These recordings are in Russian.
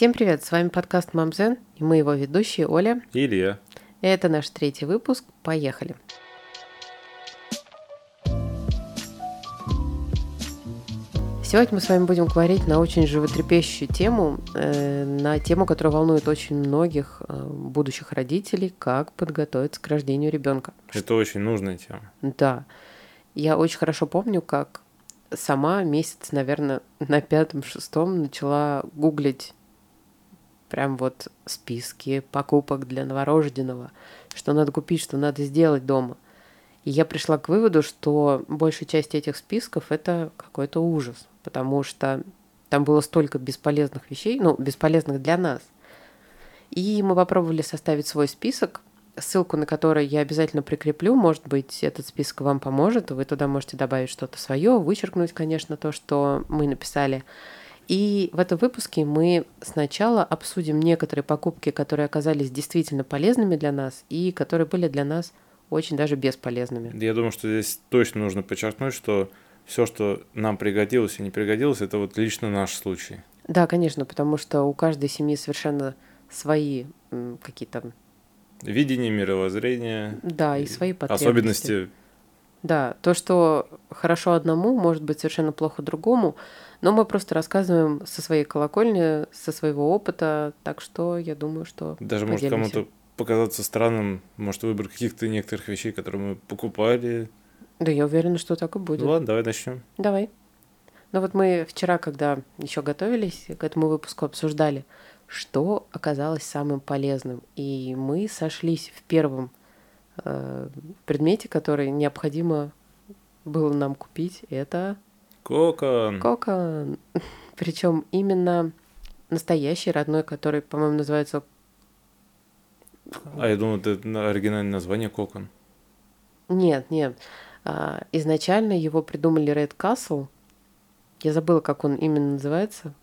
Всем привет, с вами подкаст Мамзен, и мы его ведущие Оля. И Илья. Это наш третий выпуск. Поехали. Сегодня мы с вами будем говорить на очень животрепещущую тему, э, на тему, которая волнует очень многих э, будущих родителей, как подготовиться к рождению ребенка. Это очень нужная тема. Да. Я очень хорошо помню, как сама месяц, наверное, на пятом-шестом начала гуглить прям вот списки покупок для новорожденного, что надо купить, что надо сделать дома. И я пришла к выводу, что большая часть этих списков это какой-то ужас, потому что там было столько бесполезных вещей, ну, бесполезных для нас. И мы попробовали составить свой список, ссылку на который я обязательно прикреплю. Может быть, этот список вам поможет. Вы туда можете добавить что-то свое, вычеркнуть, конечно, то, что мы написали. И в этом выпуске мы сначала обсудим некоторые покупки, которые оказались действительно полезными для нас и которые были для нас очень даже бесполезными. Я думаю, что здесь точно нужно подчеркнуть, что все, что нам пригодилось и не пригодилось, это вот лично наш случай. Да, конечно, потому что у каждой семьи совершенно свои какие-то видение, мировоззрение. Да, и, и свои потребности. Особенности. Да, то, что хорошо одному, может быть совершенно плохо другому, но мы просто рассказываем со своей колокольни, со своего опыта, так что я думаю, что Даже может кому-то показаться странным, может, выбор каких-то некоторых вещей, которые мы покупали. Да, я уверена, что так и будет. Ну ладно, давай начнем. Давай. Ну вот мы вчера, когда еще готовились к этому выпуску, обсуждали, что оказалось самым полезным. И мы сошлись в первом предмете, который необходимо было нам купить. Это Кокон. Кокон. Причем именно настоящий родной, который, по-моему, называется... А я думал, это оригинальное название Кокон. Нет, нет. А, изначально его придумали Red Castle. Я забыла, как он именно называется.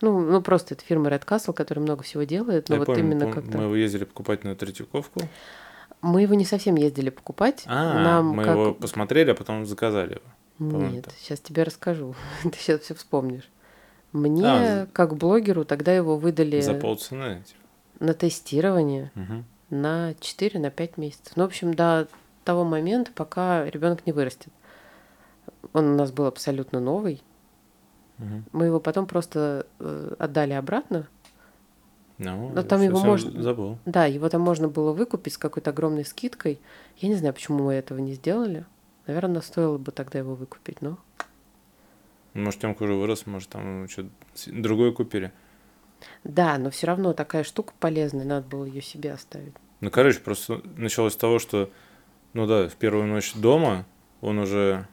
Ну, ну просто это фирма Red Castle, которая много всего делает. Но я вот помню, именно как-то... Мы его ездили покупать на Третьяковку. Мы его не совсем ездили покупать. А, Нам мы как... его посмотрели, а потом заказали его. Нет, сейчас тебе расскажу. Ты сейчас все вспомнишь. Мне, а, как блогеру, тогда его выдали... За полцены? Типа. На тестирование угу. на 4-5 на месяцев. Ну, в общем, до того момента, пока ребенок не вырастет. Он у нас был абсолютно новый. Угу. Мы его потом просто э, отдали обратно. Ну, Но там его можно... Забыл. Да, его там можно было выкупить с какой-то огромной скидкой. Я не знаю, почему мы этого не сделали. Наверное, стоило бы тогда его выкупить, но... Может, Тёмка уже вырос, может, там что-то другое купили. Да, но все равно такая штука полезная, надо было ее себе оставить. Ну, короче, просто началось с того, что, ну да, в первую ночь дома он уже,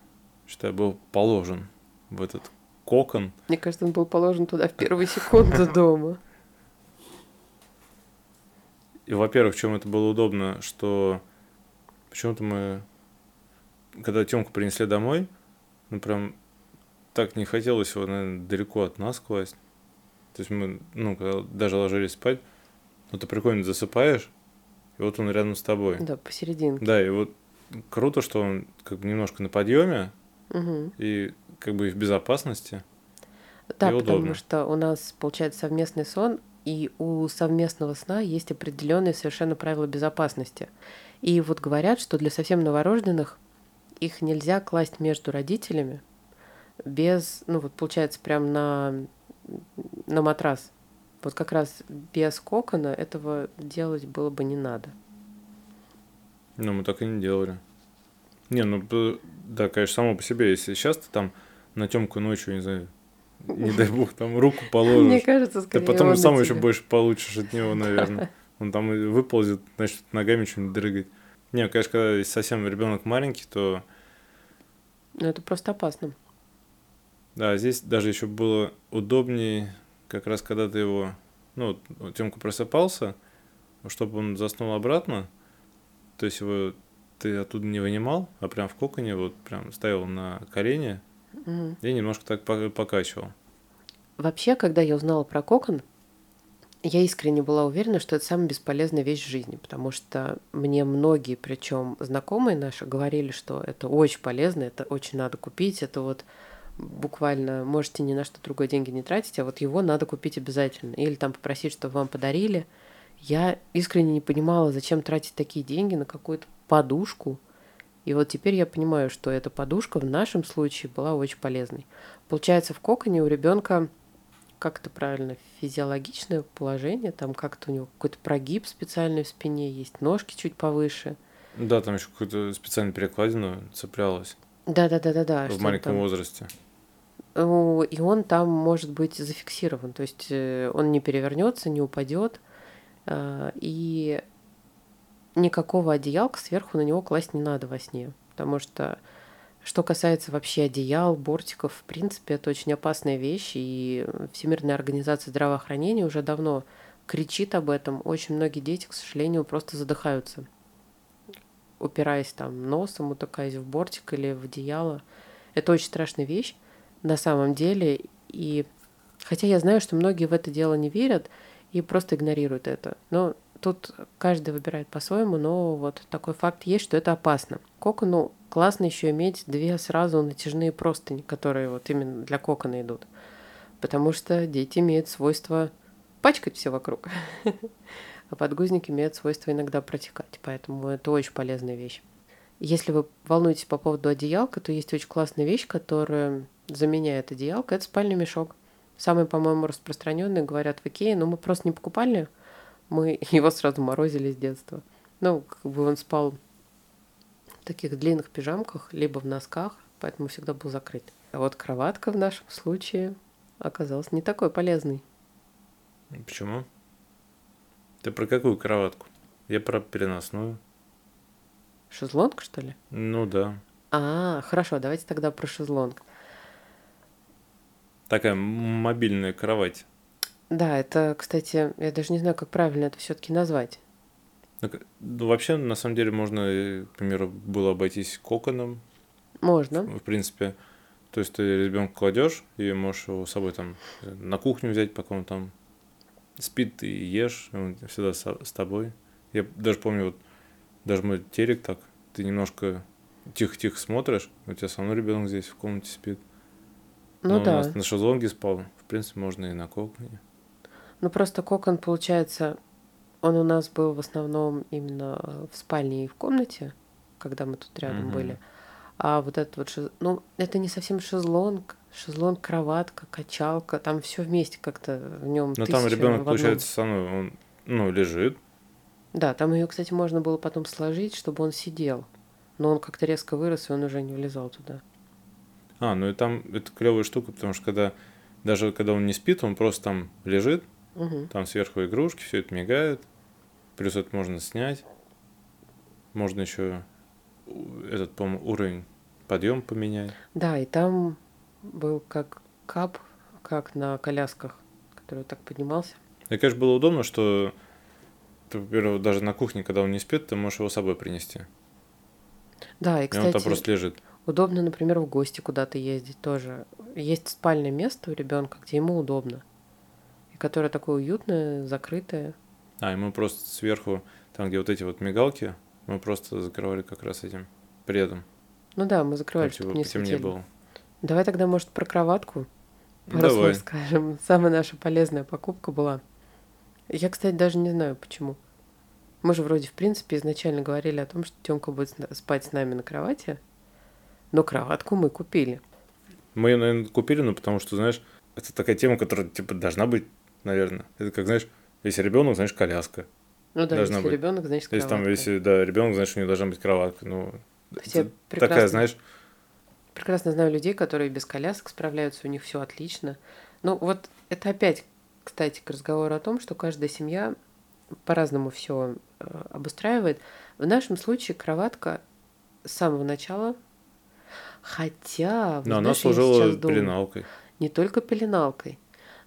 считай, был положен в этот кокон. Мне кажется, он был положен туда в первую секунду дома. И, во-первых, в чем это было удобно, что почему-то мы когда Тёмку принесли домой, ну прям так не хотелось его, наверное, далеко от нас класть. То есть мы, ну, когда даже ложились спать, ну ты прикольно засыпаешь, и вот он рядом с тобой. Да, посерединке. Да, и вот круто, что он как бы немножко на подъеме угу. и как бы и в безопасности. Да, и потому удобно. что у нас получается совместный сон, и у совместного сна есть определенные совершенно правила безопасности. И вот говорят, что для совсем новорожденных их нельзя класть между родителями без, ну вот получается прям на, на матрас. Вот как раз без кокона этого делать было бы не надо. Ну, мы так и не делали. Не, ну, да, конечно, само по себе, если сейчас ты там на темку ночью, не знаю, не дай бог, там руку положишь. Мне кажется, скорее Ты потом сам еще больше получишь от него, наверное. Он там выползет, значит, ногами что-нибудь дрыгать. Не, конечно, когда совсем ребенок маленький, то... Ну, это просто опасно. Да, здесь даже еще было удобнее, как раз когда ты его, ну, Тёмка просыпался, чтобы он заснул обратно, то есть его ты оттуда не вынимал, а прям в коконе вот прям ставил на колени угу. и немножко так покачивал. Вообще, когда я узнала про кокон, я искренне была уверена, что это самая бесполезная вещь в жизни, потому что мне многие, причем знакомые наши, говорили, что это очень полезно, это очень надо купить, это вот буквально можете ни на что другое деньги не тратить, а вот его надо купить обязательно. Или там попросить, чтобы вам подарили. Я искренне не понимала, зачем тратить такие деньги на какую-то подушку. И вот теперь я понимаю, что эта подушка в нашем случае была очень полезной. Получается, в коконе у ребенка как это правильно, физиологичное положение, там как-то у него какой-то прогиб специальный в спине есть, ножки чуть повыше. Да, там еще какую-то специальную перекладину цеплялась. Да, да, да, да, да. В маленьком там... возрасте. И он там может быть зафиксирован, то есть э, он не перевернется, не упадет, а, и никакого одеялка сверху на него класть не надо во сне, потому что что касается вообще одеял, бортиков, в принципе, это очень опасная вещь, и Всемирная организация здравоохранения уже давно кричит об этом. Очень многие дети, к сожалению, просто задыхаются, упираясь там носом, утыкаясь в бортик или в одеяло. Это очень страшная вещь на самом деле, и хотя я знаю, что многие в это дело не верят и просто игнорируют это, но тут каждый выбирает по-своему, но вот такой факт есть, что это опасно. Кокону классно еще иметь две сразу натяжные простыни, которые вот именно для кокона идут. Потому что дети имеют свойство пачкать все вокруг. А подгузники имеют свойство иногда протекать. Поэтому это очень полезная вещь. Если вы волнуетесь по поводу одеялка, то есть очень классная вещь, которая заменяет одеялко. Это спальный мешок. Самый, по-моему, распространенный, говорят в Икее, но мы просто не покупали. Мы его сразу морозили с детства. Ну, как бы он спал в таких длинных пижамках, либо в носках, поэтому всегда был закрыт. А вот кроватка в нашем случае оказалась не такой полезной. Почему? Ты про какую кроватку? Я про переносную. Шезлонг, что ли? Ну да. А, хорошо, давайте тогда про шезлонг. Такая мобильная кровать. Да, это, кстати, я даже не знаю, как правильно это все-таки назвать. Ну, вообще, на самом деле, можно, к примеру, было обойтись коконом. Можно. В принципе. То есть ты ребенка кладешь и можешь его с собой там на кухню взять, пока он там спит и ешь, он всегда с, тобой. Я даже помню, вот даже мой терек так, ты немножко тихо-тихо смотришь, у тебя со мной ребенок здесь в комнате спит. Ну Но да. У нас на шезлонге спал. В принципе, можно и на коконе. Ну просто кокон, получается, он у нас был в основном именно в спальне и в комнате, когда мы тут рядом угу. были. А вот этот вот, шез... ну, это не совсем шезлонг, шезлонг, кроватка, качалка, там все вместе как-то в нем. Но там ребенок, получается, мной, он, ну, лежит. Да, там ее, кстати, можно было потом сложить, чтобы он сидел. Но он как-то резко вырос, и он уже не влезал туда. А, ну и там это клевая штука, потому что когда даже когда он не спит, он просто там лежит, угу. там сверху игрушки, все это мигает. Плюс это можно снять. Можно еще этот, по уровень подъем поменять. Да, и там был как кап, как на колясках, который так поднимался. И, конечно, было удобно, что ты, во-первых, даже на кухне, когда он не спит, ты можешь его с собой принести. Да, и, кстати, и он там просто лежит. Удобно, например, в гости куда-то ездить тоже. Есть спальное место у ребенка, где ему удобно. И которое такое уютное, закрытое. А, и мы просто сверху, там, где вот эти вот мигалки, мы просто закрывали как раз этим предом. Ну да, мы закрывали, чтобы типа, не светили. было. Давай тогда, может, про кроватку пару Давай. скажем. Самая наша полезная покупка была. Я, кстати, даже не знаю, почему. Мы же вроде, в принципе, изначально говорили о том, что Тёмка будет спать с нами на кровати, но кроватку мы купили. Мы ее, наверное, купили, ну, потому что, знаешь, это такая тема, которая, типа, должна быть, наверное. Это как, знаешь, если ребенок, значит, коляска. Ну да, должна если быть. ребенок, значит, кроватка. Если там, если, да, ребенок, значит, у него должна быть кроватка. Ну, Все прекрасно, такая, знаешь... Прекрасно знаю людей, которые без колясок справляются, у них все отлично. Ну, вот это опять, кстати, к разговору о том, что каждая семья по-разному все э, обустраивает. В нашем случае кроватка с самого начала, хотя... Но она служила пеленалкой. Не только пеленалкой.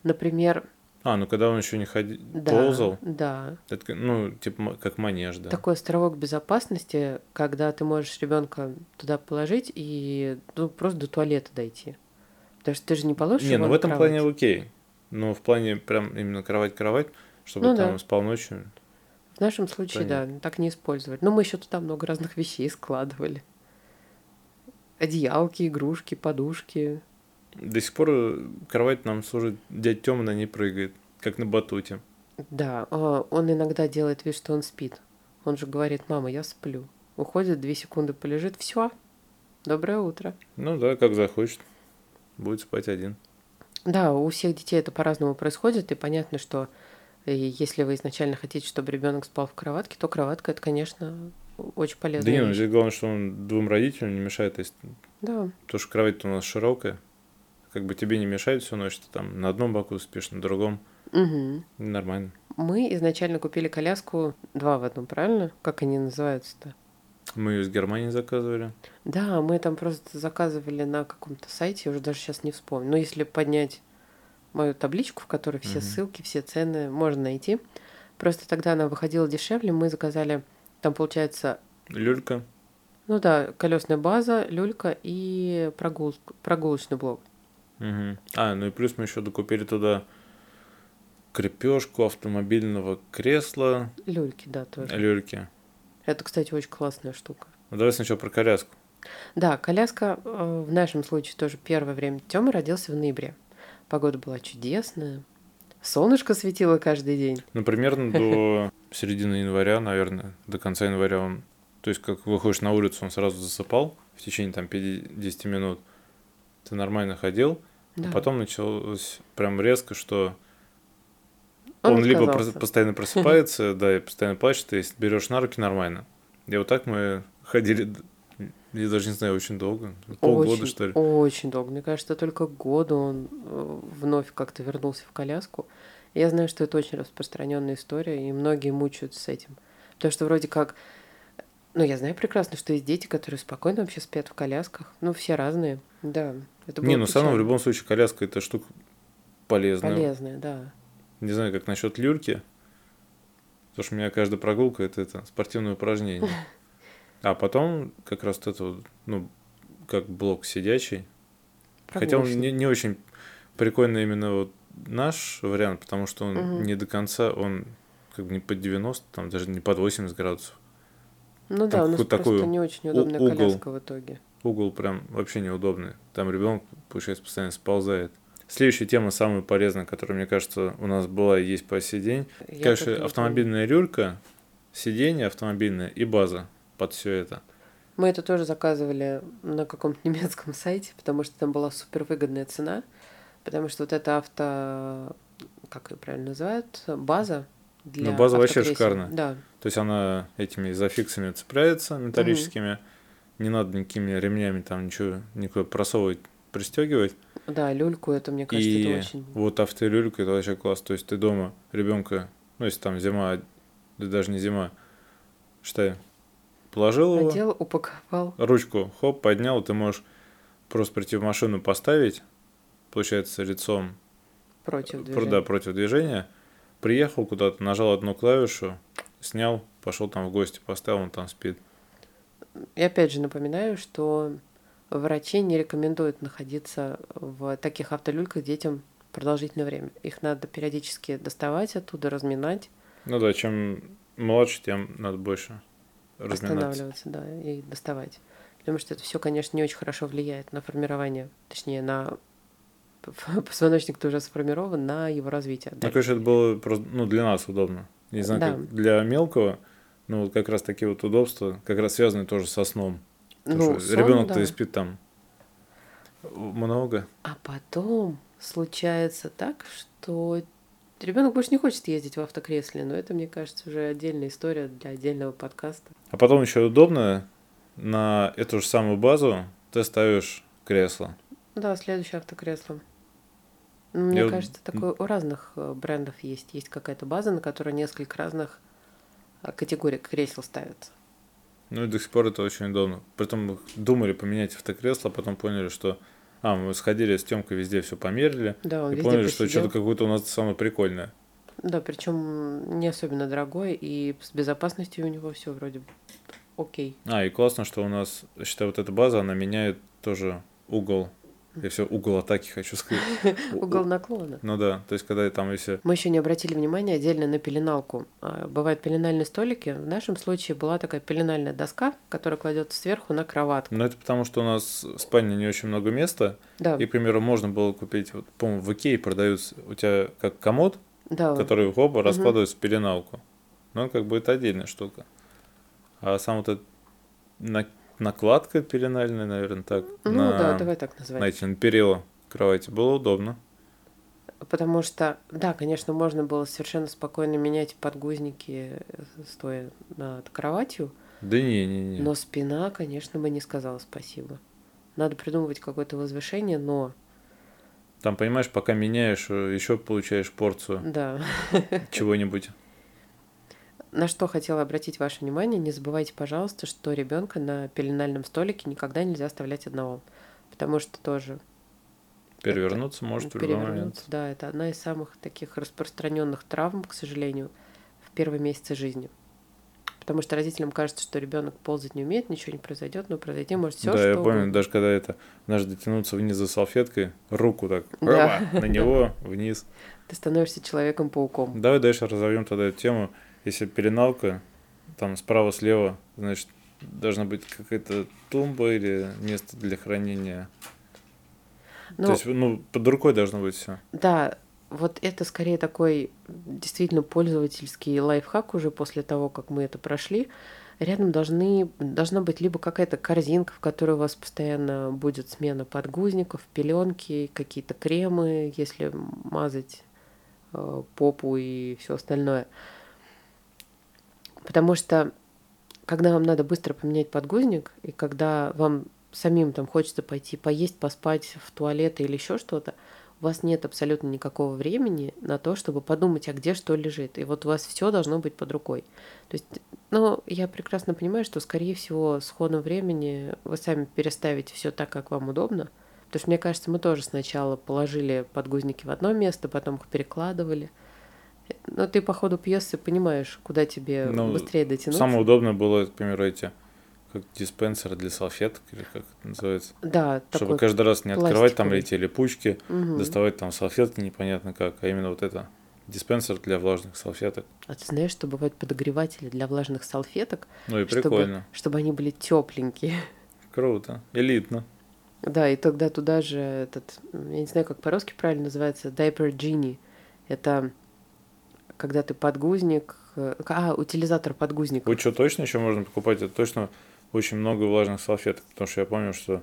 Например, а, ну когда он еще не ходил, да, ползал? Да. Это, ну, типа как манеж, да. Такой островок безопасности, когда ты можешь ребенка туда положить и ну, просто до туалета дойти. Потому что ты же не положишь Не, ну в этом кровать. плане окей. Но в плане прям именно кровать-кровать, чтобы ну, там да. спал ночью. В нашем случае, да, так не использовать. Но мы еще туда много разных вещей складывали. Одеялки, игрушки, подушки. До сих пор э, кровать нам служит, дядя Тёма на ней прыгает, как на батуте. Да, а, он иногда делает вид, что он спит. Он же говорит, мама, я сплю. Уходит, две секунды полежит, все. Доброе утро. Ну да, как захочет. Будет спать один. Да, у всех детей это по-разному происходит, и понятно, что э, если вы изначально хотите, чтобы ребенок спал в кроватке, то кроватка это, конечно, очень полезно. Да не, ну здесь главное, что он двум родителям не мешает. Если... Да. Потому что кровать у нас широкая. Как бы тебе не мешает всю ночь, ты там на одном боку спишь, на другом. Угу. Нормально. Мы изначально купили коляску два в одном, правильно? Как они называются-то? Мы ее из Германии заказывали. Да, мы там просто заказывали на каком-то сайте, я уже даже сейчас не вспомню. Но если поднять мою табличку, в которой все Мгм. ссылки, все цены можно найти. Просто тогда она выходила дешевле, мы заказали, там получается, Люлька. ну да, колесная база, люлька и прогул- прогулочный блок. Мгм. А, ну и плюс мы еще докупили туда крепежку автомобильного кресла, Люльки, да, тоже. люльки. Это, кстати, очень классная штука. Ну, давай сначала про коляску. Да, коляска э, в нашем случае тоже первое время. Тёма родился в ноябре. Погода была чудесная. Солнышко светило каждый день. Ну, примерно до середины января, наверное, до конца января он... То есть, как выходишь на улицу, он сразу засыпал в течение там 50 минут. Ты нормально ходил, Да. а потом началось прям резко, что он, либо отказался. прос- постоянно просыпается, да, и постоянно плачет, и если берешь на руки, нормально. И вот так мы ходили, я даже не знаю, очень долго, полгода, очень, что ли. Очень долго. Мне кажется, только году он э, вновь как-то вернулся в коляску. Я знаю, что это очень распространенная история, и многие мучаются с этим. Потому что вроде как... Ну, я знаю прекрасно, что есть дети, которые спокойно вообще спят в колясках. Ну, все разные. Да, это Не, ну равно в любом случае коляска это штука полезная. Полезная, да. Не знаю, как насчет люльки. Потому что у меня каждая прогулка это, это спортивное упражнение. А потом как раз вот это вот, ну, как блок сидячий. Хотя он Прогулочный. не, не очень прикольный именно вот наш вариант, потому что он Мгм. не до конца, он как бы не под 90, там даже не под 80 градусов. Ну да, у нас просто такой не очень удобная угол. коляска в итоге. Угол прям вообще неудобный. Там ребенок, получается, постоянно сползает. Следующая тема, самая полезная, которая, мне кажется, у нас была и есть по сей день. Я Конечно, автомобильная люлька, сиденье автомобильное и база под все это. Мы это тоже заказывали на каком-то немецком сайте, потому что там была супер выгодная цена. Потому что вот эта авто, как ее правильно называют, база для Ну, база вообще шикарная. Да, То есть она этими зафиксами цепляется металлическими, не надо никакими ремнями там ничего никуда просовывать, пристегивать. да, люльку это, мне кажется, и это очень... вот автолюлька это вообще класс. То есть ты дома ребенка, ну если там зима, да даже не зима, считай, положил его, Одел, упаковал. ручку, хоп, поднял, ты можешь просто прийти в машину поставить, получается, лицом Против Про- движения. Да, против движения. Приехал куда-то, нажал одну клавишу, снял, пошел там в гости, поставил, он там спит. И опять же напоминаю, что врачи не рекомендуют находиться в таких автолюльках детям продолжительное время. Их надо периодически доставать оттуда, разминать, Ну да, чем младше, тем надо больше разминаться. останавливаться, да, и доставать. Потому что это все, конечно, не очень хорошо влияет на формирование, точнее, на позвоночник уже сформирован, на его развитие. Ну, конечно, это было просто, ну, для нас удобно. Не знаю, Да. как для мелкого, ну, вот как раз такие вот удобства, как раз связаны тоже со сном. Потому Ну, ребенок-то да. и спит там много. А потом случается так, что ребенок больше не хочет ездить в автокресле, но это, мне кажется, уже отдельная история для отдельного подкаста. А потом еще удобно, на эту же самую базу ты ставишь кресло. Да, следующее автокресло. Мне Я кажется, такое у разных э, брендов есть. Есть какая-то база, на которой несколько разных э, категорий кресел ставятся. Ну и до сих пор это очень удобно. Притом думали поменять автокресло, а потом поняли, что... А, мы сходили с Тёмкой везде все померили. Да, и поняли, что посидел. что-то какое-то у нас самое прикольное. Да, причем не особенно дорогой, и с безопасностью у него все вроде окей. А, и классно, что у нас, считай, вот эта база, она меняет тоже угол Я все угол атаки хочу сказать. Угол наклона. Ну да, то есть когда там если... Мы еще не обратили внимания отдельно на пеленалку. А, бывают пеленальные столики. В нашем случае была такая пеленальная доска, которая кладется сверху на кроватку. Ну это потому, что у нас в спальне не очень много места. Да. И, к примеру, можно было купить, вот, по-моему, в Икее продаются у тебя как комод, Да. который в оба раскладывается в пеленалку. Ну, как бы это отдельная штука. А сам вот этот на- накладка пеленальная, наверное, так, Ну на, да, давай так называть. на эти, на перила кровати было удобно. Потому что, да, конечно, можно было совершенно спокойно менять подгузники, э, стоя над кроватью, Да не, не, не. но спина, конечно, бы не сказала спасибо. Надо придумывать какое-то возвышение, но Там, понимаешь, пока меняешь, еще получаешь порцию да. чего-нибудь. На что хотела обратить ваше внимание, не забывайте, пожалуйста, что ребенка на пеленальном столике никогда нельзя оставлять одного. Потому что тоже Перевернуться может в любой момент. да, это одна из самых таких распространенных травм, к сожалению, в первые месяцы жизни. Потому что родителям кажется, что ребенок ползать не умеет, ничего не произойдет, но произойти может все, да, что я помню, угодно. даже когда это, надо дотянуться вниз за салфеткой, руку так, Да. на него, вниз. Ты становишься человеком-пауком. Давай дальше разовьем тогда эту тему. Если пеленалка, там справа-слева, значит, должна быть какая-то тумба или место для хранения. Ну, То есть, ну, под рукой должно быть все. Да, вот это скорее такой действительно пользовательский лайфхак уже после того, как мы это прошли. Рядом должны, должна быть либо какая-то корзинка, в которой у вас постоянно будет смена подгузников, пеленки, какие-то кремы, если мазать э, попу и все остальное. Потому что когда вам надо быстро поменять подгузник, и когда вам самим там хочется пойти поесть, поспать в туалет или еще что-то, у вас нет абсолютно никакого времени на то, чтобы подумать, а где что лежит. И вот у вас все должно быть под рукой. То есть, ну, я прекрасно понимаю, что, скорее всего, с ходом времени вы сами переставите все так, как вам удобно. Потому что, мне кажется, мы тоже сначала положили подгузники в одно место, потом их перекладывали. Но ты по ходу пьесы понимаешь, куда тебе Ну, быстрее дотянуться. Самое удобное было, к примеру, эти, как диспенсер для салфеток, или как это называется. Да, Чтобы каждый раз не открывать там эти липучки, Мгм. доставать там салфетки непонятно как, а именно вот это диспенсер для влажных салфеток. А ты знаешь, что бывают подогреватели для влажных салфеток, Ну и чтобы, прикольно. чтобы они были тепленькие. Круто. Элитно. Да, и тогда туда же этот, я не знаю, как по-русски правильно называется, diaper genie. Это когда ты подгузник, э, а, утилизатор подгузников. Вот что точно еще можно покупать, это точно очень много влажных салфеток, потому что я помню, что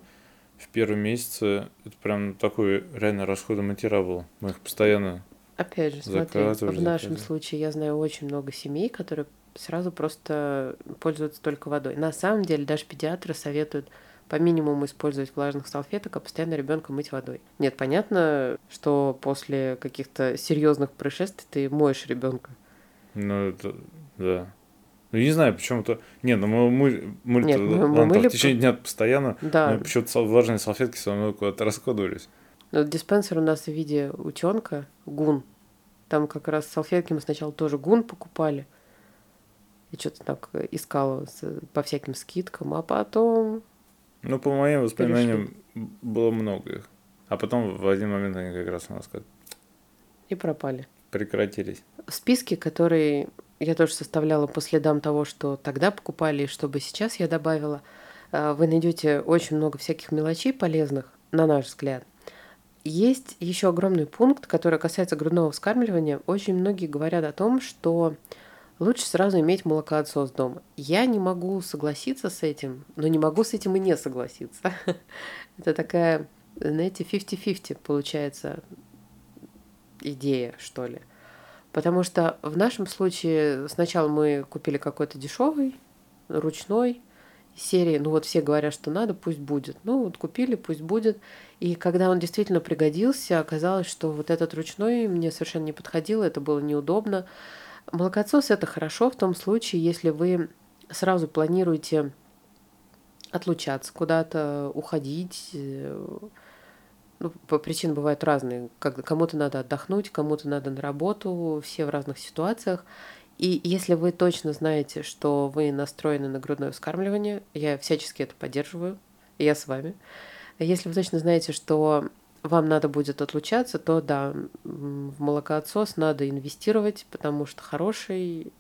в первые месяцы это прям такой реально расходный материал был. Мы их постоянно... Опять же, смотри, в нашем заказывали. случае я знаю очень много семей, которые сразу просто пользуются только водой. На самом деле даже педиатры советуют по минимуму использовать влажных салфеток, а постоянно ребенка мыть водой. Нет, понятно, что после каких-то серьезных происшествий ты моешь ребенка. Ну, это... Да. Ну, не знаю, почему-то... Не, ну мы, мы, мы, Нет, мы- мы мыли в течение дня постоянно, Да, но почему-то влажные салфетки все равно куда-то расходовались. но диспенсер у нас в виде утенка гун. Там как раз салфетки мы сначала тоже гун покупали. И что-то так искала с- по всяким скидкам, а потом Ну, по моим воспоминаниям, было много их. А потом в один момент они как раз у нас как и пропали. прекратились. списки, которые я тоже составляла по следам того, что тогда покупали и что бы сейчас я добавила, э, вы найдете очень много всяких мелочей полезных, на наш взгляд. Есть еще огромный пункт, который касается грудного вскармливания. Очень многие говорят о том, что лучше сразу иметь молокоотсос дома. Я не могу согласиться с этим, но не могу с этим и не согласиться. Это такая, знаете, 50-50 получается идея, что ли. Потому что в нашем случае сначала мы купили какой-то дешевый, ручной серии. Ну вот все говорят, что надо, пусть будет. Ну вот купили, пусть будет. И когда он действительно пригодился, оказалось, что вот этот ручной мне совершенно не подходил, это было неудобно. Молокосос это хорошо в том случае, если вы сразу планируете отлучаться куда-то, уходить. э, Ну, по причины бывают разные. Как, кому-то надо отдохнуть, кому-то надо на работу, все в разных ситуациях. И если вы точно знаете, что вы настроены на грудное вскармливание, я всячески это поддерживаю, я с вами. Если вы точно знаете, что вам надо будет отлучаться, то да, в молокоотсос надо инвестировать, потому что хороший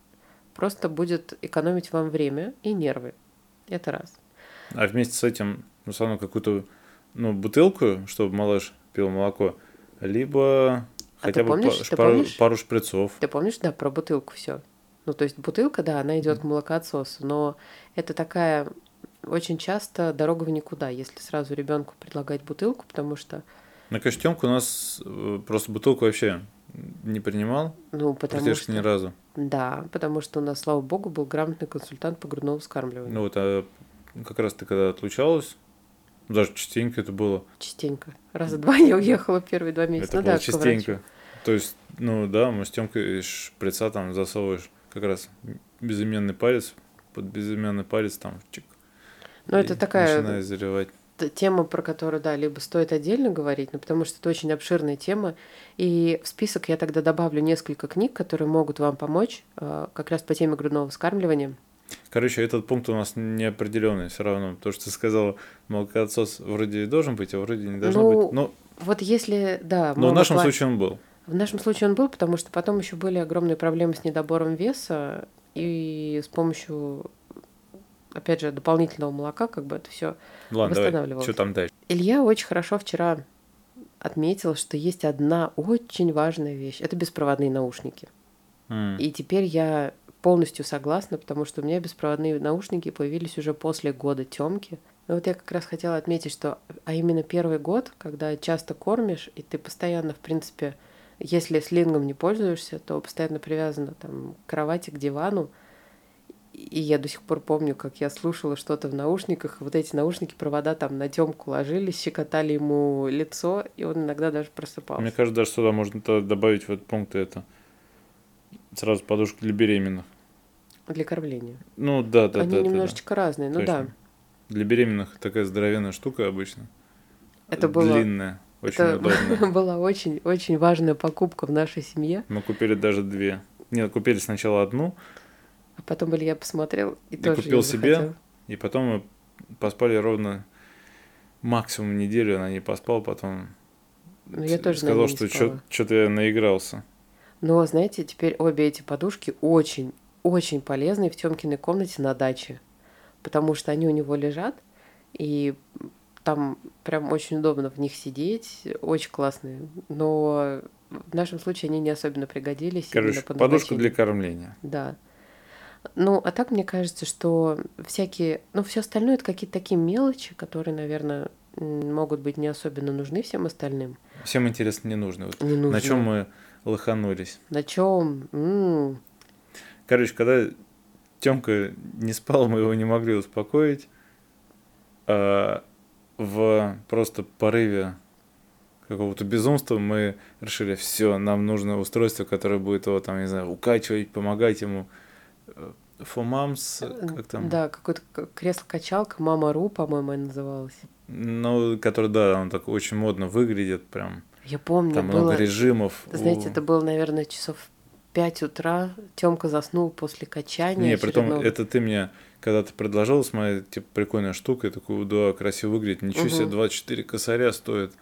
просто будет экономить вам время и нервы. Это раз. А вместе с этим, ну, все равно какую-то ну, бутылку, чтобы малыш пил молоко, либо а хотя бы помнишь, пару, помнишь? пару шприцов. Ты помнишь, да, про бутылку все. Ну, то есть бутылка, да, она идет к молокоотсосу, но это такая очень часто дорога в никуда, если сразу ребенку предлагать бутылку, потому что на костюмку у нас э, просто бутылку вообще не принимал. Ну, потому что... ни разу. Да, потому что у нас, слава богу, был грамотный консультант по грудному вскармливанию. Ну вот, а как раз ты когда отлучалась, даже частенько это было. Частенько. Раза два я уехала первые два месяца. Это ну, было да, частенько. То есть, ну да, мы с Тёмкой шприца там засовываешь как раз безыменный палец, под безымянный палец там чик. Ну, это такая... Начинает заливать тема, про которую, да, либо стоит отдельно говорить, ну, потому что это очень обширная тема. И в список я тогда добавлю несколько книг, которые могут вам помочь э, как раз по теме грудного вскармливания. Короче, этот пункт у нас неопределенный все равно. То, что ты сказала, молокоотсос вроде должен быть, а вроде не должен ну, быть. Но... Вот если, да. Но в нашем плане... случае он был. В нашем случае он был, потому что потом еще были огромные проблемы с недобором веса, и с помощью опять же, дополнительного молока, как бы это все восстанавливалось. Давай, что там дальше? Илья очень хорошо вчера отметил, что есть одна очень важная вещь. Это беспроводные наушники. Mm. И теперь я полностью согласна, потому что у меня беспроводные наушники появились уже после года темки. Но вот я как раз хотела отметить, что а именно первый год, когда часто кормишь, и ты постоянно, в принципе, если слингом не пользуешься, то постоянно привязана там, к кровати, к дивану, и я до сих пор помню, как я слушала что-то в наушниках. Вот эти наушники, провода там на Тёмку ложились, щекотали ему лицо, и он иногда даже просыпался. Мне кажется, даже сюда можно добавить в этот пункт это. Сразу подушку для беременных. Для кормления. Ну да, да, Они да. Они немножечко да. разные, ну Точно. да. Для беременных такая здоровенная штука обычно. Это было... Длинная. Очень это удобно. была очень, очень важная покупка в нашей семье. Мы купили даже две. Нет, купили сначала одну, а потом Илья посмотрел и, и тоже купил себе, и потом мы поспали ровно максимум неделю, она не поспала, потом ну, я тоже сказал, что что-то я наигрался. Но, знаете, теперь обе эти подушки очень, очень полезны в Тёмкиной комнате на даче, потому что они у него лежат, и там прям очень удобно в них сидеть, очень классные. Но в нашем случае они не особенно пригодились. Короче, подушка для кормления. Да. Ну, а так мне кажется, что всякие, ну, все остальное это какие-то такие мелочи, которые, наверное, могут быть не особенно нужны всем остальным. Всем интересно не нужно. Вот не нужно. На чем мы лоханулись? На чем? М-м. Короче, когда Тёмка не спал, мы его не могли успокоить. А в просто порыве какого-то безумства мы решили, все, нам нужно устройство, которое будет его там, не знаю, укачивать, помогать ему For Moms, как там? Да, какое-то кресло-качалка, Мама Ру, по-моему, она называлась. Ну, который, да, он так очень модно выглядит, прям. Я помню, Там было, много режимов. Знаете, это было, наверное, часов 5 утра. Тёмка заснул после качания. Не, притом это ты мне когда ты предложил, смотри, типа, прикольная штука, я такой, да, красиво выглядит, ничего угу. себе, 24 косаря стоит.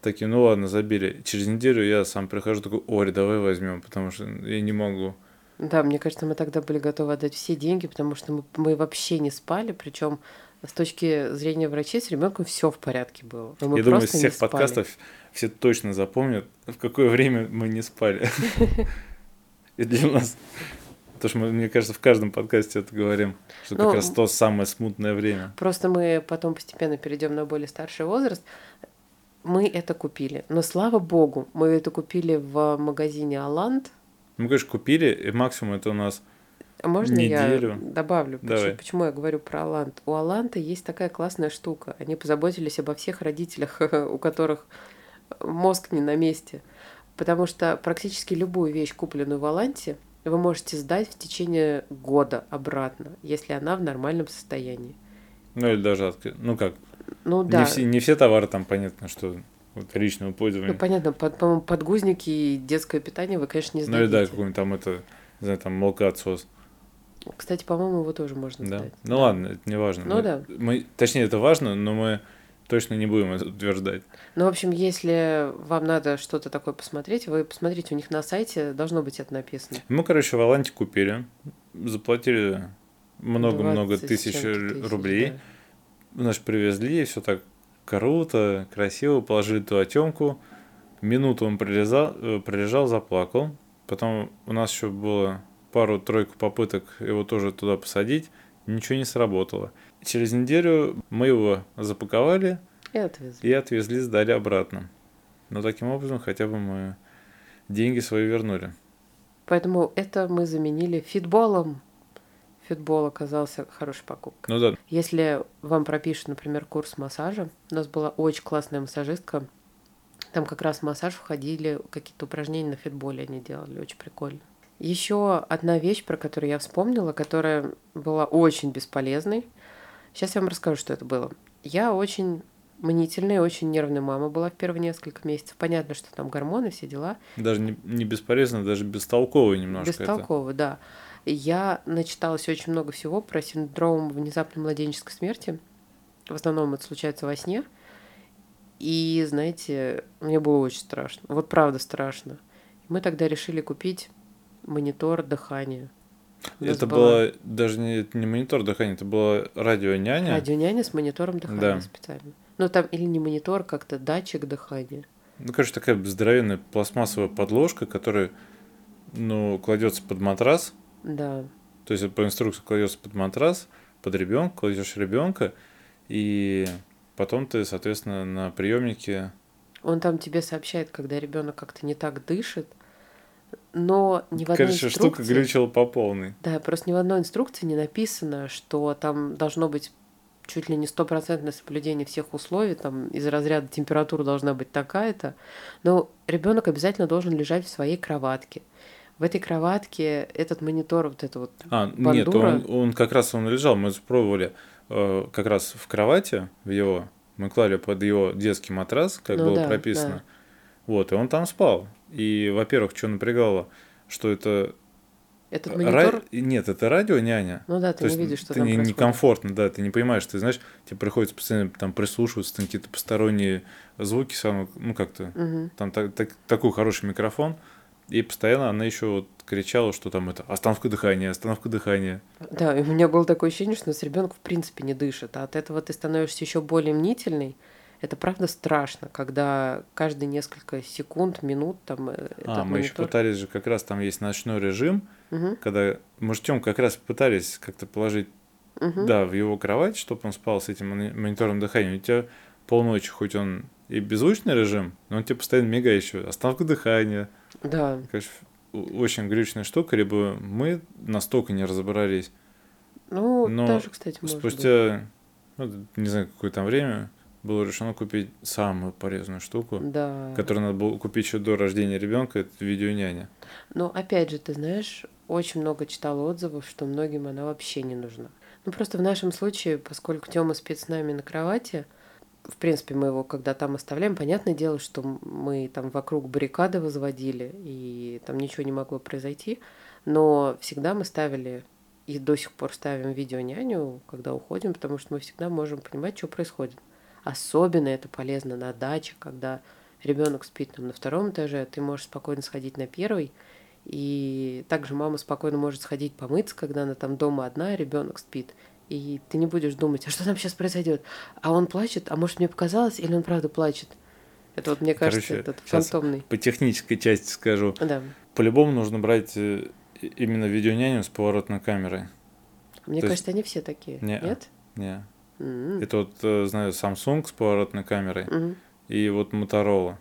Такие, ну ладно, забили. Через неделю я сам прихожу, такой, ой, давай возьмем, потому что я не могу. Да, мне кажется, мы тогда были готовы отдать все деньги, потому что мы, мы вообще не спали, причем с точки зрения врачей с ребенком все в порядке было. Мы Я думаю, из всех подкастов все точно запомнят, в какое время мы не спали. И для нас Потому что мы, мне кажется, в каждом подкасте это говорим, что ну, как раз то самое смутное время. Просто мы потом постепенно перейдем на более старший возраст. Мы это купили. Но слава богу, мы это купили в магазине Аланд. Мы, конечно, купили, и максимум это у нас а можно неделю. я добавлю, почему, почему я говорю про Алант? У Аланта есть такая классная штука. Они позаботились обо всех родителях, у которых мозг не на месте. Потому что практически любую вещь, купленную в Аланте, вы можете сдать в течение года обратно, если она в нормальном состоянии. Ну или даже, ну как, ну да. Не все, не все товары там понятно, что вот, личного пользования. Ну, понятно, под, по подгузники и детское питание вы, конечно, не знаете. Ну, и да, какой-нибудь там это, не знаю, там молокоотсос. Кстати, по-моему, его тоже можно да? сдать. Ну, да. ладно, это не важно. Ну, мы, да. Мы, точнее, это важно, но мы точно не будем это утверждать. Ну, в общем, если вам надо что-то такое посмотреть, вы посмотрите, у них на сайте должно быть это написано. Мы, короче, в Аланте купили, заплатили много-много 20 с тысяч тысяч, рублей. Значит, привезли, все так круто, красиво, положили туда темку. Минуту он пролежал, э, пролежал, заплакал. Потом у нас еще было пару-тройку попыток его тоже туда посадить. Ничего не сработало. Через неделю мы его запаковали И отвезли. и отвезли, сдали обратно. Но таким образом хотя бы мы деньги свои вернули. Поэтому это мы заменили фитболом. Фитбол оказался хорошей покупкой. Ну да, Если вам пропишут, например, курс массажа, у нас была очень классная массажистка. Там как раз в массаж входили какие-то упражнения на фитболе они делали, очень прикольно. Еще одна вещь, про которую я вспомнила, которая была очень бесполезной. Сейчас я вам расскажу, что это было. Я очень мнительная, очень нервная мама была в первые несколько месяцев. Понятно, что там гормоны, все дела. даже не, не бесполезно, даже бестолковый немножко это. Бестолково, да. Я начиталась очень много всего про синдром внезапной младенческой смерти. В основном это случается во сне. И, знаете, мне было очень страшно. Вот правда страшно. Мы тогда решили купить монитор дыхания. Это было даже не, не монитор дыхания, это была радионяня. радионяня с монитором дыхания Да. специально. Ну, там или не монитор, как-то датчик дыхания. Ну, короче, такая здоровенная пластмассовая подложка, которая, ну, кладется под матрас. Да. То есть по инструкции кладется под матрас, под ребенка, кладешь ребенка, и потом ты, соответственно, на приемнике. Он там тебе сообщает, когда ребенок как-то не так дышит, но ни в одной Короче, штука инструкции... глючила по полной. Да, просто ни в одной инструкции не написано, что там должно быть чуть ли не стопроцентное соблюдение всех условий, там из разряда температура должна быть такая-то, но ребенок обязательно должен лежать в своей кроватке. В этой кроватке этот монитор, вот это вот А, нет, бандура. он, он как раз он лежал, мы пробовали э, как раз в кровати, в его, мы клали под его детский матрас, как Ну было да, прописано. да. Вот, и он там спал. И, во-первых, что напрягало, что это... этот ра- монитор, Нет, это радио няня. ну да, ты То не есть видишь, что ты там не, происходит. некомфортно, да, ты не понимаешь, ты знаешь, тебе приходится постоянно там прислушиваться, там какие-то посторонние звуки, ну как-то, Мгм. там так- так- такой хороший микрофон, и постоянно она еще вот кричала, что там это остановка дыхания, остановка дыхания. Да, и у меня было такое ощущение, что у нас ребенок в принципе не дышит, а от этого ты становишься еще более мнительный. Это правда страшно, когда каждые несколько секунд, минут там э, этот а, мы еще монитор. пытались же как раз там есть ночной режим, Мгм, когда мы ждем как раз пытались как-то положить, мгм. да, в его кровать, чтобы он спал с этим мони- монитором дыхания. У тебя полночи, хоть он и беззвучный режим, но он тебе постоянно мигающий, остановка дыхания. Да, Конечно, очень глючная штука, либо мы настолько не разобрались. ну Но даже, кстати, может быть. Спустя, ну, не знаю, какое там время, было решено купить самую полезную штуку, Да. которую надо было купить еще до рождения ребенка, это видеоняня. Но опять же, ты знаешь, очень много читала отзывов, что многим она вообще не нужна. Ну просто в нашем случае, поскольку Тёма спит с нами на кровати, в принципе, мы его когда там оставляем, понятное дело, что мы там вокруг баррикады возводили, и там ничего не могло произойти, но всегда мы ставили и до сих пор ставим видеоняню, когда уходим, потому что мы всегда можем понимать, что происходит. Особенно это полезно на даче, когда ребенок спит там на втором этаже, ты можешь спокойно сходить на первый, и также мама спокойно может сходить помыться, когда она там дома одна, ребенок спит. И ты не будешь думать, а что там сейчас произойдет? А он плачет, а может мне показалось, или он правда плачет? Это вот, мне кажется, Короче, этот фантомный. По технической части скажу. Да. По-любому нужно брать э, именно видеоняню с поворотной камерой. Мне То есть- кажется, они все такие. Не-а. Нет? Не. М. Это вот, э, знаю, Samsung с поворотной камерой Мгм. и вот Motorola.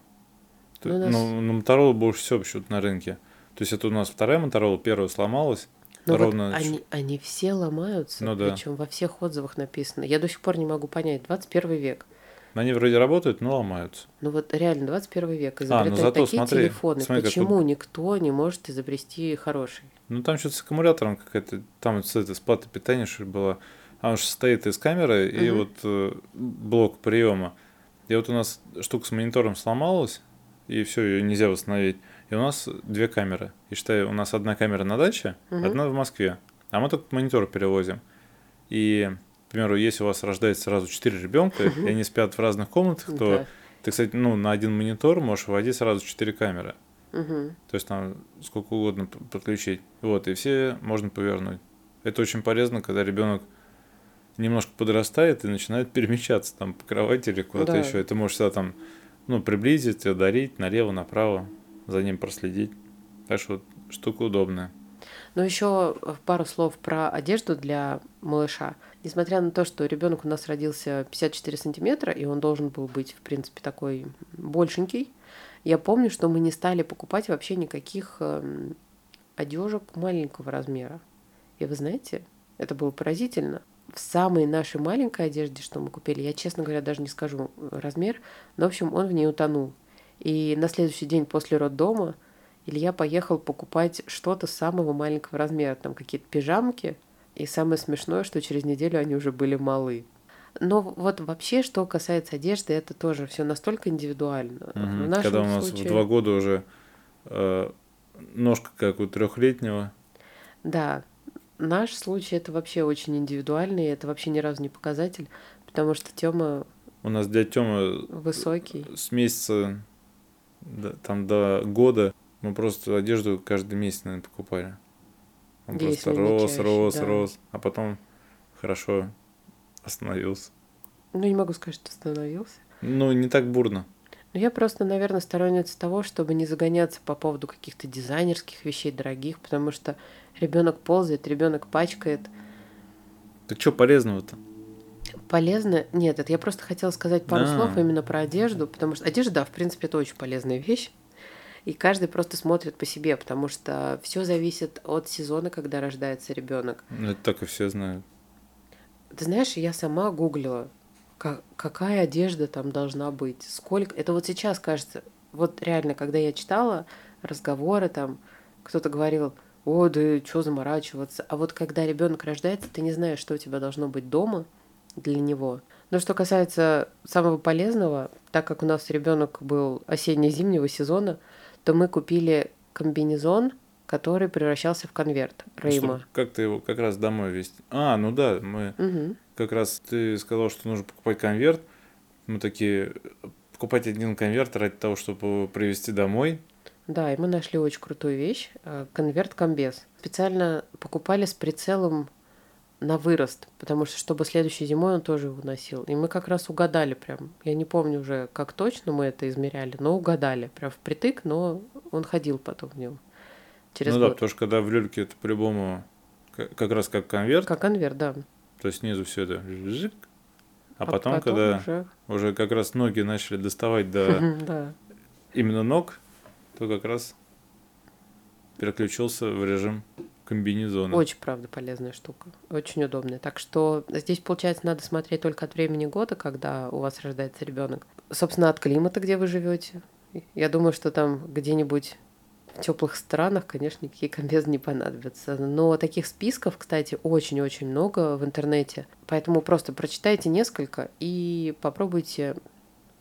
Ну, нас- Ну, на Motorola больше всего почему на рынке. То есть это у нас вторая Motorola, первая сломалась. Но вот ровно они, они все ломаются, Ну да. причем во всех отзывах написано. Я до сих пор не могу понять, 21 век. Они вроде работают, но ломаются. Ну вот реально 21 век А, ну изобретают зато такие смотри, телефоны. смотри, Почему никто не может изобрести хороший? Ну там что-то с аккумулятором какая-то, там вот с этой с платы питания что ли была. Она же состоит из камеры и Мгм. вот э, блок приема. И вот у нас штука с монитором сломалась, и все, ее нельзя восстановить. И у нас две камеры. И считай, у нас одна камера на даче, Мгм. одна в Москве. А мы только монитор перевозим. И примеру, если у вас рождается сразу четыре ребенка, и они спят в разных комнатах, то Да. ты, кстати, ну, на один монитор можешь вводить сразу четыре камеры. Мгм. То есть там сколько угодно подключить. Вот, и все можно повернуть. Это очень полезно, когда ребенок немножко подрастает и начинает перемещаться там по кровати или куда-то Да. еще. И ты можешь себя там, ну, приблизить, ударить налево, направо, за ним проследить. Так что штука удобная. Ну, еще пару слов про одежду для малыша. Несмотря на то, что ребенок у нас родился 54 сантиметра, и он должен был быть, в принципе, такой большенький, я помню, что мы не стали покупать вообще никаких эм, одежек маленького размера. И вы знаете, это было поразительно. В самой нашей маленькой одежде, что мы купили, я, честно говоря, даже не скажу э, размер, но, в общем, он в ней утонул. И на следующий день после роддома Илья поехал покупать что-то самого маленького размера, там какие-то пижамки. И самое смешное, что через неделю они уже были малы. Но вот вообще, что касается одежды, это тоже все настолько индивидуально. Мгм. В нашем Когда у нас случае- в два года уже э, ножка как у трехлетнего. Да, наш случай это вообще очень индивидуальный, это вообще ни разу не показатель, потому что Тёма У нас дядя Тёма высокий. с месяца там до года мы просто одежду каждый месяц, наверное, покупали. Он Если просто рос, чаще, рос, да. рос, а потом хорошо остановился. Ну, не могу сказать, что остановился. Ну, не так бурно. Но я просто, наверное, сторонница того, чтобы не загоняться по поводу каких-то дизайнерских вещей дорогих, потому что ребенок ползает, ребенок пачкает. Так что полезного-то? Полезно? Нет, это я просто хотела сказать пару Да. слов именно про одежду, потому что одежда, да, в принципе, это очень полезная вещь. И каждый просто смотрит по себе, потому что все зависит от сезона, когда рождается ребенок. Ну, Это так и все знают. Ты знаешь, я сама гуглила, ка- какая одежда там должна быть, сколько. Это вот сейчас кажется, вот реально, когда я читала разговоры там, кто-то говорил, о, да что заморачиваться. А вот когда ребенок рождается, ты не знаешь, что у тебя должно быть дома для него. Но что касается самого полезного, так как у нас ребенок был осенне-зимнего сезона, то мы купили комбинезон, который превращался в конверт Рейма. Чтоб Как ты его как раз домой вести? А, ну да, мы Мгм. как раз ты сказал, что нужно покупать конверт. Мы такие покупать один конверт ради того, чтобы его привезти домой. Да, и мы нашли очень крутую вещь. э, Конверт комбез. Специально покупали с прицелом на вырост, потому что чтобы следующей зимой он тоже его носил. И мы как раз угадали прям. Я не помню уже, как точно мы это измеряли, но угадали. Прям впритык, но он ходил потом в нем. Через ну да, год. потому что когда в люльке это по-любому ка- как раз как конверт, Как конверт, да. то есть снизу все это жик, а, А потом, когда уже- уже как раз ноги начали доставать до Да. именно ног, то как раз переключился в режим комбинезона. Очень, правда, полезная штука. Очень удобная. Так что здесь, получается, надо смотреть только от времени года, когда у вас рождается ребенок. Собственно, от климата, где вы живете. Я думаю, что там где-нибудь в теплых странах, конечно, никакие комбезы не понадобятся. Но таких списков, кстати, очень-очень много в интернете. Поэтому просто прочитайте несколько и попробуйте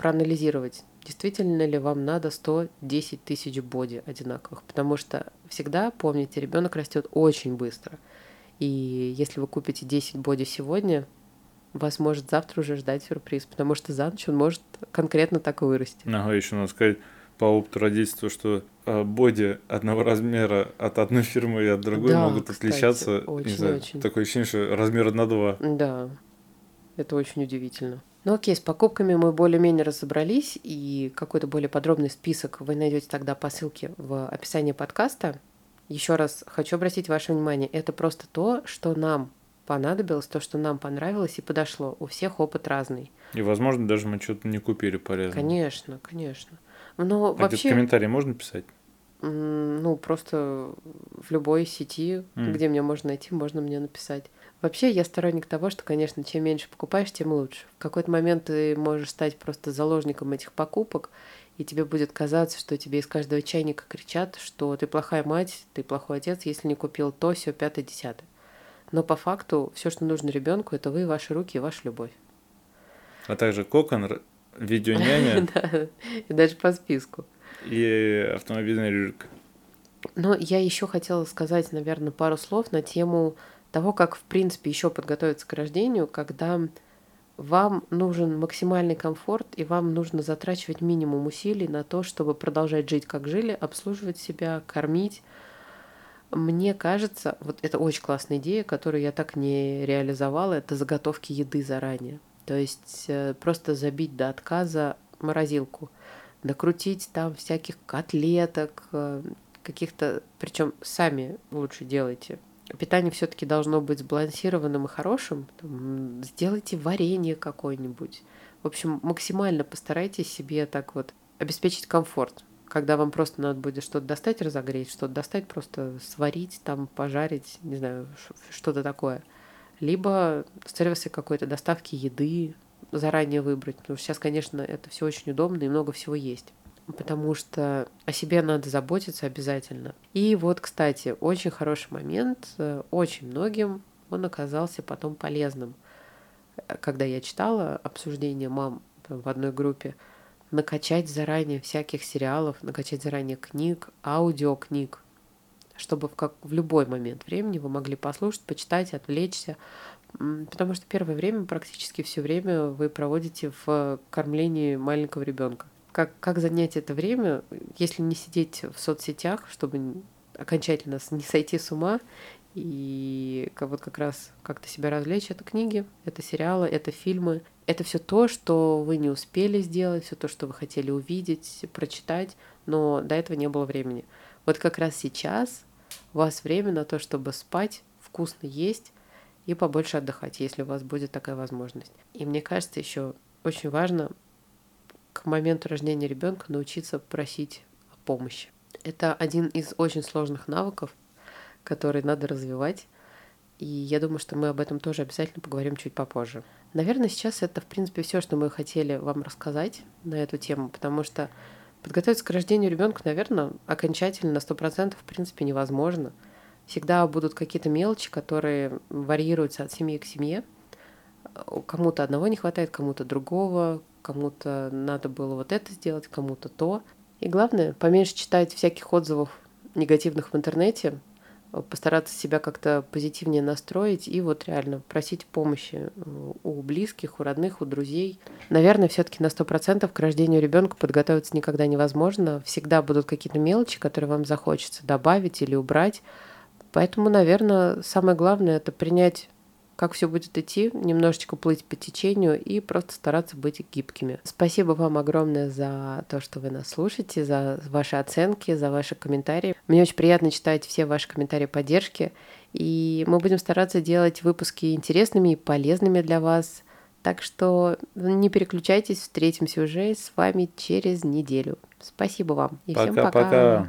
проанализировать, действительно ли вам надо 110 тысяч боди одинаковых. Потому что всегда, помните, ребенок растет очень быстро. И если вы купите 10 боди сегодня, вас может завтра уже ждать сюрприз, потому что за ночь он может конкретно так и вырасти. Ага, еще надо сказать по опыту родительства, что э, боди одного размера от одной фирмы и от другой Да, могут кстати, отличаться. не очень-очень. знаю, такое ощущение, что размера на два. Да, это очень удивительно. Ну окей, с покупками мы более-менее разобрались, и какой-то более подробный список вы найдете тогда по ссылке в описании подкаста. Еще раз хочу обратить ваше внимание, это просто то, что нам понадобилось, то, что нам понравилось и подошло. У всех опыт разный. И, возможно, даже мы что-то не купили полезного. Конечно, конечно. Но А вообще, комментарии можно писать? ну, просто в любой сети, М. где меня можно найти, можно мне написать. Вообще, я сторонник того, что, конечно, чем меньше покупаешь, тем лучше. В какой-то момент ты можешь стать просто заложником этих покупок, и тебе будет казаться, что тебе из каждого чайника кричат, что ты плохая мать, ты плохой отец, если не купил то, все, пятое, десятое. Но по факту все, что нужно ребенку, это вы, ваши руки и ваша любовь. А также кокон, видеоняня Да, и даже по списку. и автомобильная рюрика. Но я еще хотела сказать, наверное, пару слов на тему того, как, в принципе, еще подготовиться к рождению, когда вам нужен максимальный комфорт, и вам нужно затрачивать минимум усилий на то, чтобы продолжать жить, как жили, обслуживать себя, кормить. Мне кажется, вот это очень классная идея, которую я так не реализовала, это заготовки еды заранее. То есть э, просто забить до отказа морозилку, накрутить там всяких котлеток, э, каких-то, причем сами лучше делайте, питание все-таки должно быть сбалансированным и хорошим. Там, сделайте варенье какое-нибудь. В общем, максимально постарайтесь себе так вот обеспечить комфорт. Когда вам просто надо будет что-то достать, разогреть, что-то достать, просто сварить, там, пожарить, не знаю, что-то такое. Либо сервисы какой-то доставки еды заранее выбрать. Потому что сейчас, конечно, это все очень удобно и много всего есть потому что о себе надо заботиться обязательно. И вот, кстати, очень хороший момент, э, очень многим он оказался потом полезным. Э, когда я читала обсуждение мам в одной группе, накачать заранее всяких сериалов, накачать заранее книг, аудиокниг, чтобы в, как, в любой момент времени вы могли послушать, почитать, отвлечься, потому что первое время, практически все время вы проводите в кормлении маленького ребенка как, как занять это время, если не сидеть в соцсетях, чтобы окончательно не сойти с ума и как, вот как раз как-то себя развлечь. Это книги, это сериалы, это фильмы. Это все то, что вы не успели сделать, все то, что вы хотели увидеть, прочитать, но до этого не было времени. Вот как раз сейчас у вас время на то, чтобы спать, вкусно есть и побольше отдыхать, если у вас будет такая возможность. И мне кажется, еще очень важно к моменту рождения ребенка научиться просить о помощи. Это один из очень сложных навыков, который надо развивать. И я думаю, что мы об этом тоже обязательно поговорим чуть попозже. Наверное, сейчас это, в принципе, все, что мы хотели вам рассказать на эту тему, потому что подготовиться к рождению ребенка, наверное, окончательно на 100% в принципе невозможно. Всегда будут какие-то мелочи, которые варьируются от семьи к семье. Кому-то одного не хватает, кому-то другого, кому-то надо было вот это сделать, кому-то то. И главное, поменьше читать всяких отзывов негативных в интернете, постараться себя как-то позитивнее настроить и вот реально просить помощи э, у близких, у родных, у друзей. Наверное, все-таки на 100% к рождению ребенка подготовиться никогда невозможно. Всегда будут какие-то мелочи, которые вам захочется добавить или убрать. Поэтому, наверное, самое главное это принять как все будет идти, немножечко плыть по течению и просто стараться быть гибкими. Спасибо вам огромное за то, что вы нас слушаете, за ваши оценки, за ваши комментарии. Мне очень приятно читать все ваши комментарии поддержки, и мы будем стараться делать выпуски интересными и полезными для вас. Так что не переключайтесь, встретимся уже с вами через неделю. Спасибо вам и пока, всем пока. пока.